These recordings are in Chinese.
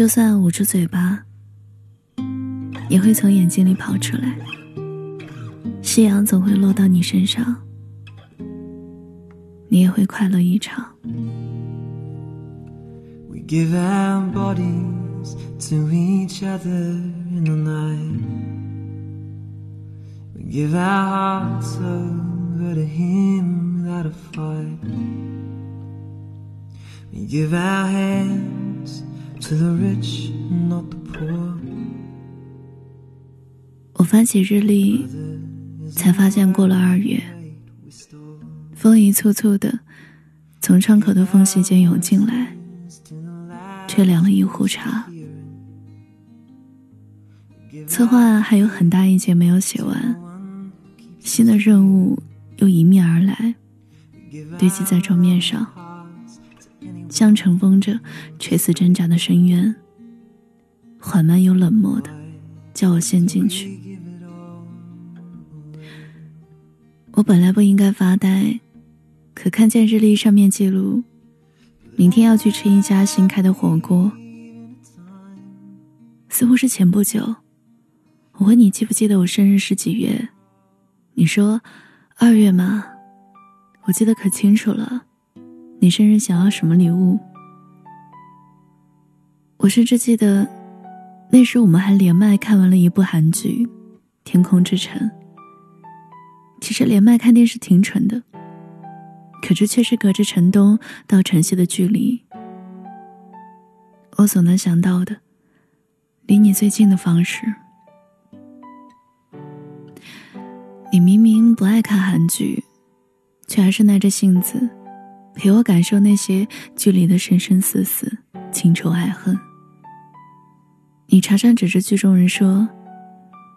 就算捂住嘴巴，也会从眼睛里跑出来。夕阳总会落到你身上，你也会快乐一场。The rich not poor 我翻起日历，才发现过了二月，风一簇簇的从窗口的缝隙间涌进来，吹凉了一壶茶。策划还有很大一截没有写完，新的任务又迎面而来，堆积在桌面上。像尘封着垂死挣扎的深渊，缓慢又冷漠的叫我陷进去。我本来不应该发呆，可看见日历上面记录，明天要去吃一家新开的火锅。似乎是前不久，我问你记不记得我生日是几月，你说二月吗？我记得可清楚了。你生日想要什么礼物？我甚至记得，那时我们还连麦看完了一部韩剧《天空之城》。其实连麦看电视挺蠢的，可这却是隔着城东到城西的距离。我所能想到的，离你最近的方式。你明明不爱看韩剧，却还是耐着性子。陪我感受那些距离的生生死死、情仇爱恨。你常常指着剧中人说：“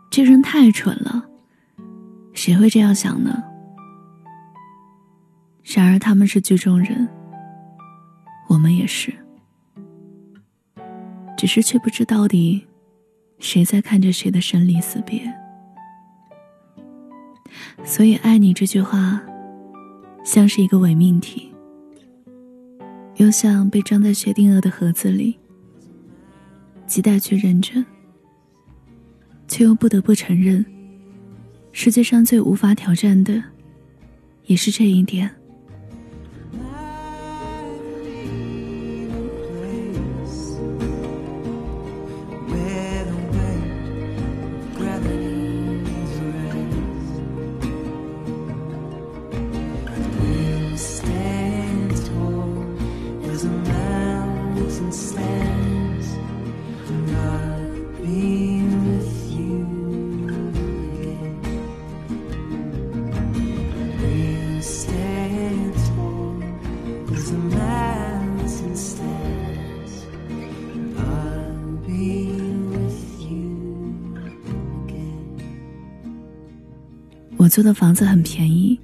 这人太蠢了，谁会这样想呢？”然而他们是剧中人，我们也是，只是却不知到底谁在看着谁的生离死别。所以，爱你这句话，像是一个伪命题。又像被装在薛定谔的盒子里，亟待去认真，却又不得不承认，世界上最无法挑战的，也是这一点。我租的房子很便宜，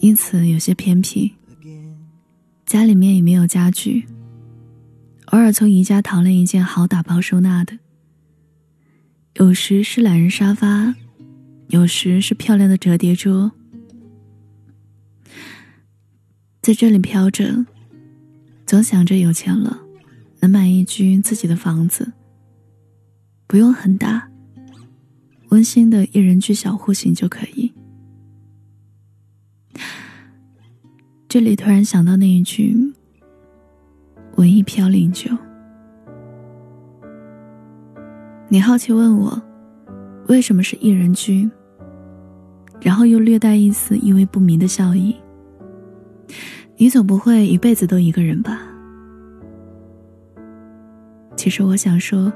因此有些偏僻。家里面也没有家具，偶尔从宜家淘了一件好打包收纳的。有时是懒人沙发，有时是漂亮的折叠桌。在这里飘着，总想着有钱了能买一居自己的房子，不用很大。温馨的一人居小户型就可以。这里突然想到那一句“文艺飘零酒”，你好奇问我为什么是一人居，然后又略带一丝意味不明的笑意。你总不会一辈子都一个人吧？其实我想说，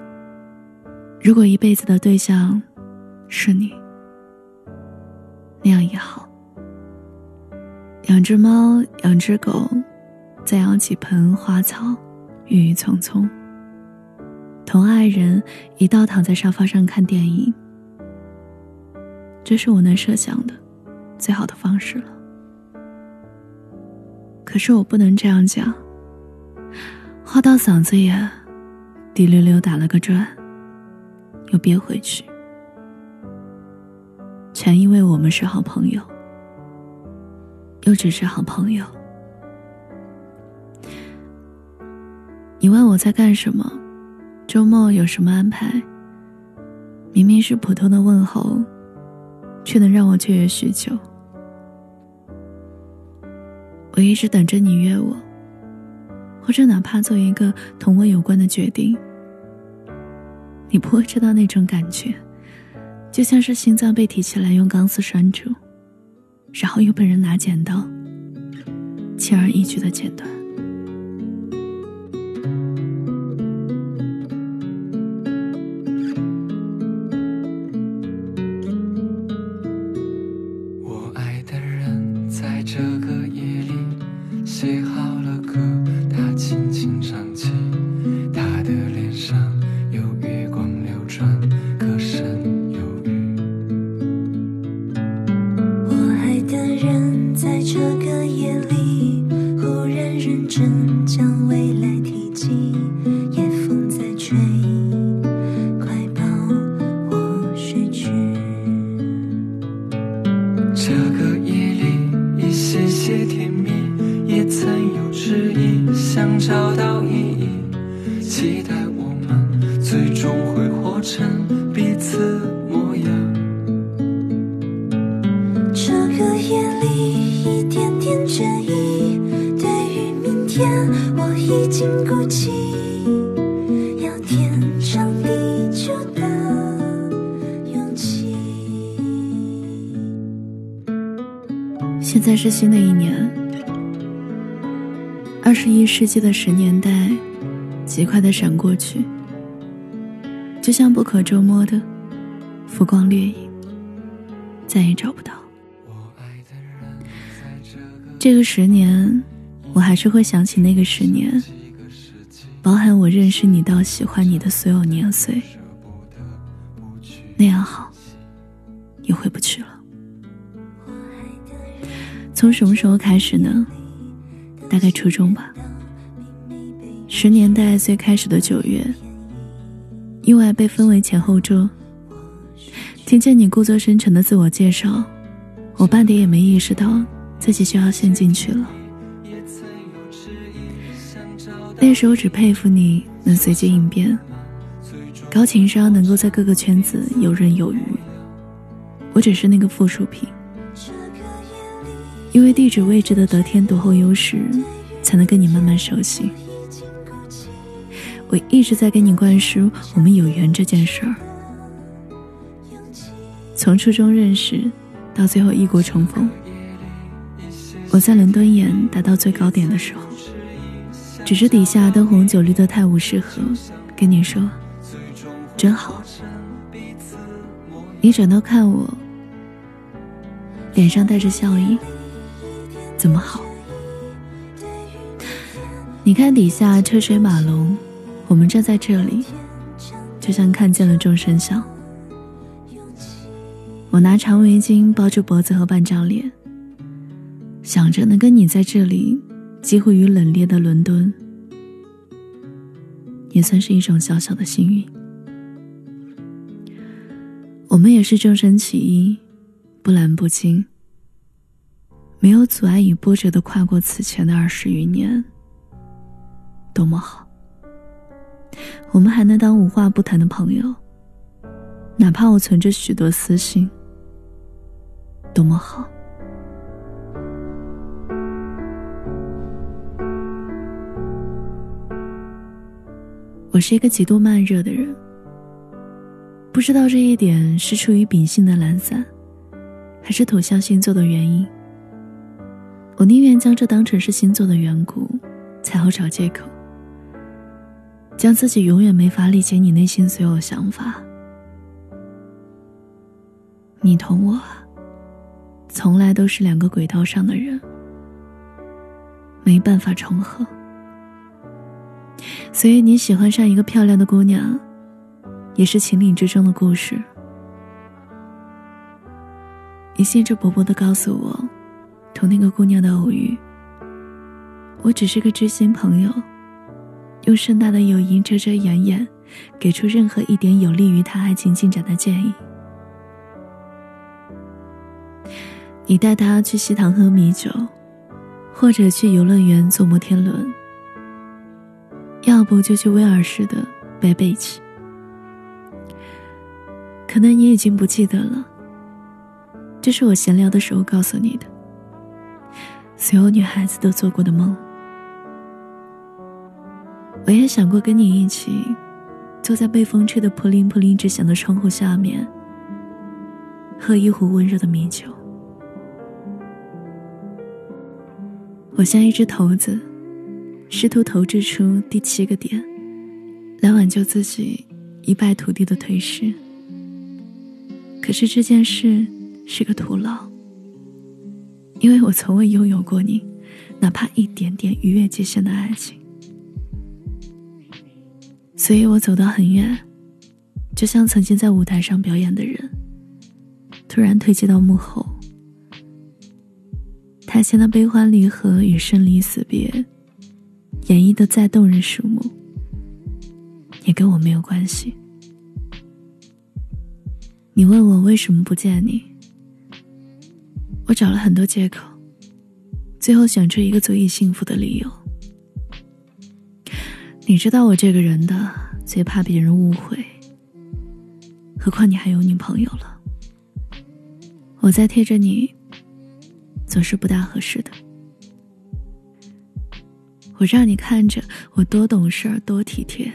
如果一辈子的对象。是你，那样也好。养只猫，养只狗，再养几盆花草，郁郁葱葱。同爱人一道躺在沙发上看电影，这是我能设想的最好的方式了。可是我不能这样讲，话到嗓子眼，滴溜溜打了个转，又憋回去。全因为我们是好朋友，又只是好朋友。你问我在干什么，周末有什么安排？明明是普通的问候，却能让我雀跃许久。我一直等着你约我，或者哪怕做一个同我有关的决定。你不会知道那种感觉，就像是心脏被提起来用钢丝拴住，然后又被人拿剪刀轻而易举的剪断。在这个夜里，忽然认真。天我已经鼓起要天长地久的勇气。现在是新的一年。二十一世纪的十年代，极快的闪过去，就像不可捉摸的浮光掠影，再也找不到。这个十年，我还是会想起那个十年，包含我认识你到喜欢你的所有年岁。那样好，也回不去了。从什么时候开始呢？大概初中吧。十年代最开始的九月，意外被分为前后桌。听见你故作深沉的自我介绍，我半点也没意识到自己就要陷进去了。那时候只佩服你能随机应变，高情商能够在各个圈子游刃有余。我只是那个附属品。因为地址位置的得天独厚优势，才能跟你慢慢熟悉。我一直在给你灌输我们有缘这件事儿。从初中认识，到最后异国重逢，我在伦敦眼达到最高点的时候，只是底下灯红酒绿的泰晤士河，跟你说，真好。你转头看我，脸上带着笑意。怎么好？你看底下车水马龙，我们站在这里，就像看见了众生相。我拿长围巾包住脖子和半张脸，想着能跟你在这里，几乎于冷冽的伦敦，也算是一种小小的幸运。我们也是众生起一，不澜不惊。没有阻碍与波折的跨过此前的二十余年，多么好！我们还能当无话不谈的朋友，哪怕我存着许多私心，多么好！我是一个极度慢热的人，不知道这一点是出于秉性的懒散，还是土象星座的原因。我宁愿将这当成是星座的缘故，才好找借口，将自己永远没法理解你内心所有想法。你同我，从来都是两个轨道上的人，没办法重合。所以你喜欢上一个漂亮的姑娘，也是情理之中的故事。你兴致勃勃的告诉我。同那个姑娘的偶遇，我只是个知心朋友，用盛大的友谊遮遮掩掩，给出任何一点有利于他爱情进展的建议。你带他去西塘喝米酒，或者去游乐园坐摩天轮，要不就去威尔士的北贝奇。可能你已经不记得了，这是我闲聊的时候告诉你的，所有女孩子都做过的梦。我也想过跟你一起，坐在被风吹得扑棱扑棱直响的窗户下面，喝一壶温热的米酒。我像一只骰子，试图投掷出第七个点，来挽救自己一败涂地的颓势。可是这件事是个徒劳，因为我从未拥有过你，哪怕一点点逾越界限的爱情。所以我走到很远，就像曾经在舞台上表演的人，突然退居到幕后。台前的悲欢离合与生离死别，演绎的再动人瞩目，也跟我没有关系。你问我为什么不见你，我找了很多借口，最后想出一个足以幸福的理由。你知道我这个人的最怕别人误会，何况你还有女朋友了。我在贴着你，总是不大合适的。我让你看着我多懂事儿多体贴，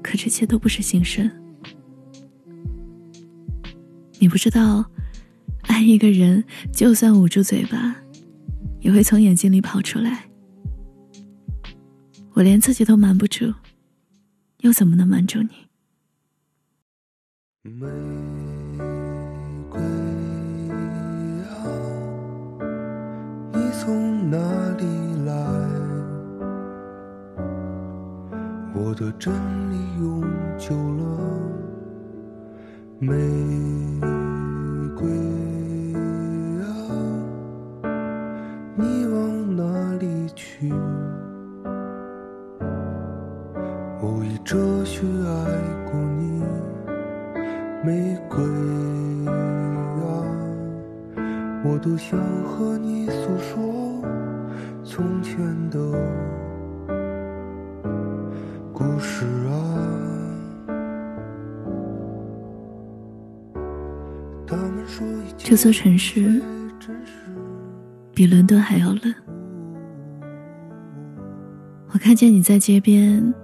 可这些都不是心声。你不知道，爱一个人，就算捂住嘴巴，也会从眼睛里跑出来。我连自己都瞒不住，又怎么能瞒住你？玫瑰啊，你从哪里我的真理永久了。玫瑰啊，你往哪里去？我以哲学爱过你，玫瑰啊，我多想和你诉说从前的这座城市。比伦敦还要冷。我看见你在街边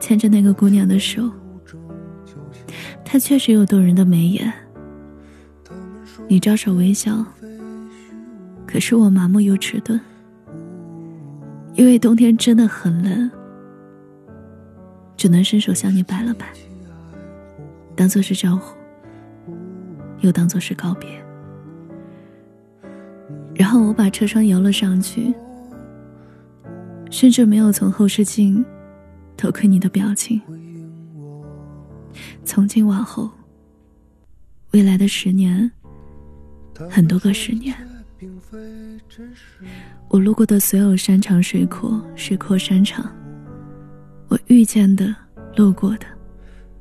牵着那个姑娘的手，她确实有动人的眉眼。你招手微笑，可是我麻木又迟钝，因为冬天真的很冷，只能伸手向你摆了摆，当做是招呼，又当做是告别。然后我把车窗摇了上去，甚至没有从后视镜偷窥你的表情。从今往后，未来的十年，很多个十年，我路过的所有山长水阔、水阔山长，我遇见的、路过的、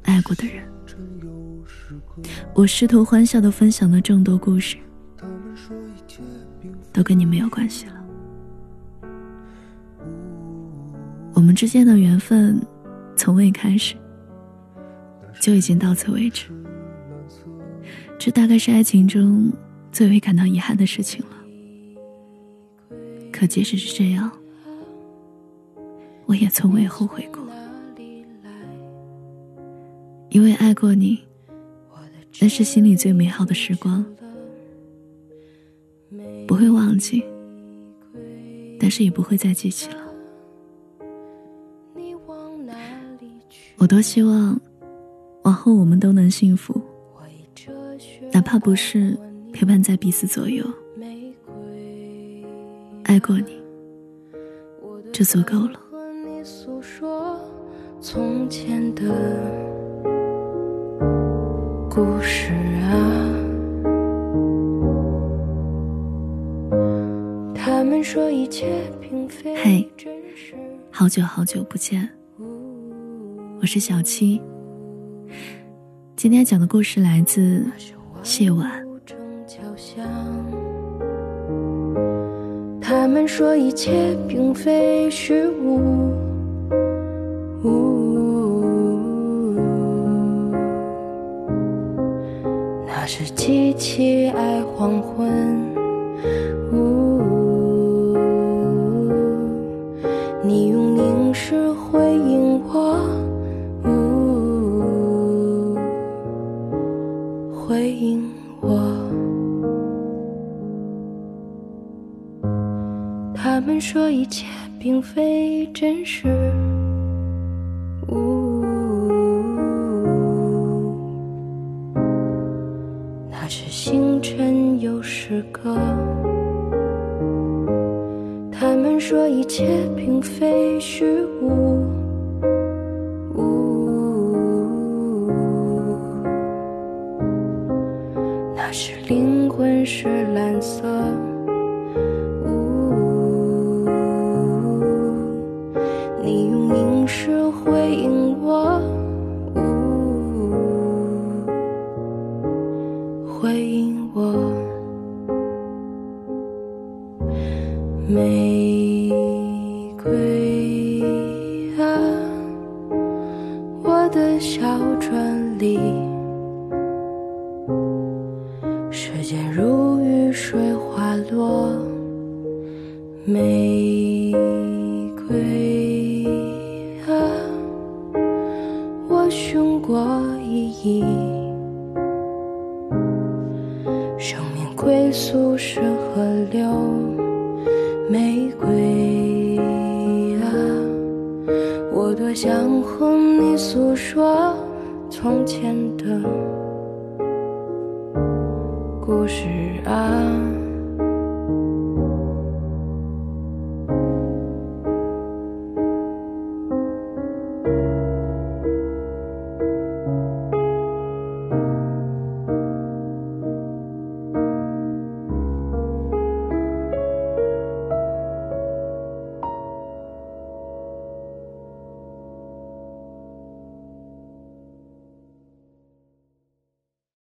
爱过的人，我试图欢笑的分享的众多故事，他们说都跟你没有关系了。我们之间的缘分从未开始，就已经到此为止。这大概是爱情中最为感到遗憾的事情了。可即使是这样，我也从未后悔过，因为爱过你，那是心里最美好的时光，不会忘记，但是也不会再记起了。我多希望，往后我们都能幸福，哪怕不是陪伴在彼此左右。爱过你，就足够了。从前的故事啊。他们说一切并非。嘿，好久好久不见。我是小七。今天讲的故事来自。谢婉。他们说一切并非虚无。那是机器爱黄昏。说一切并非真实。呜，那是星辰有诗歌。他们说一切并非虚无。那是灵魂是蓝色。的小船里。从前的故事啊。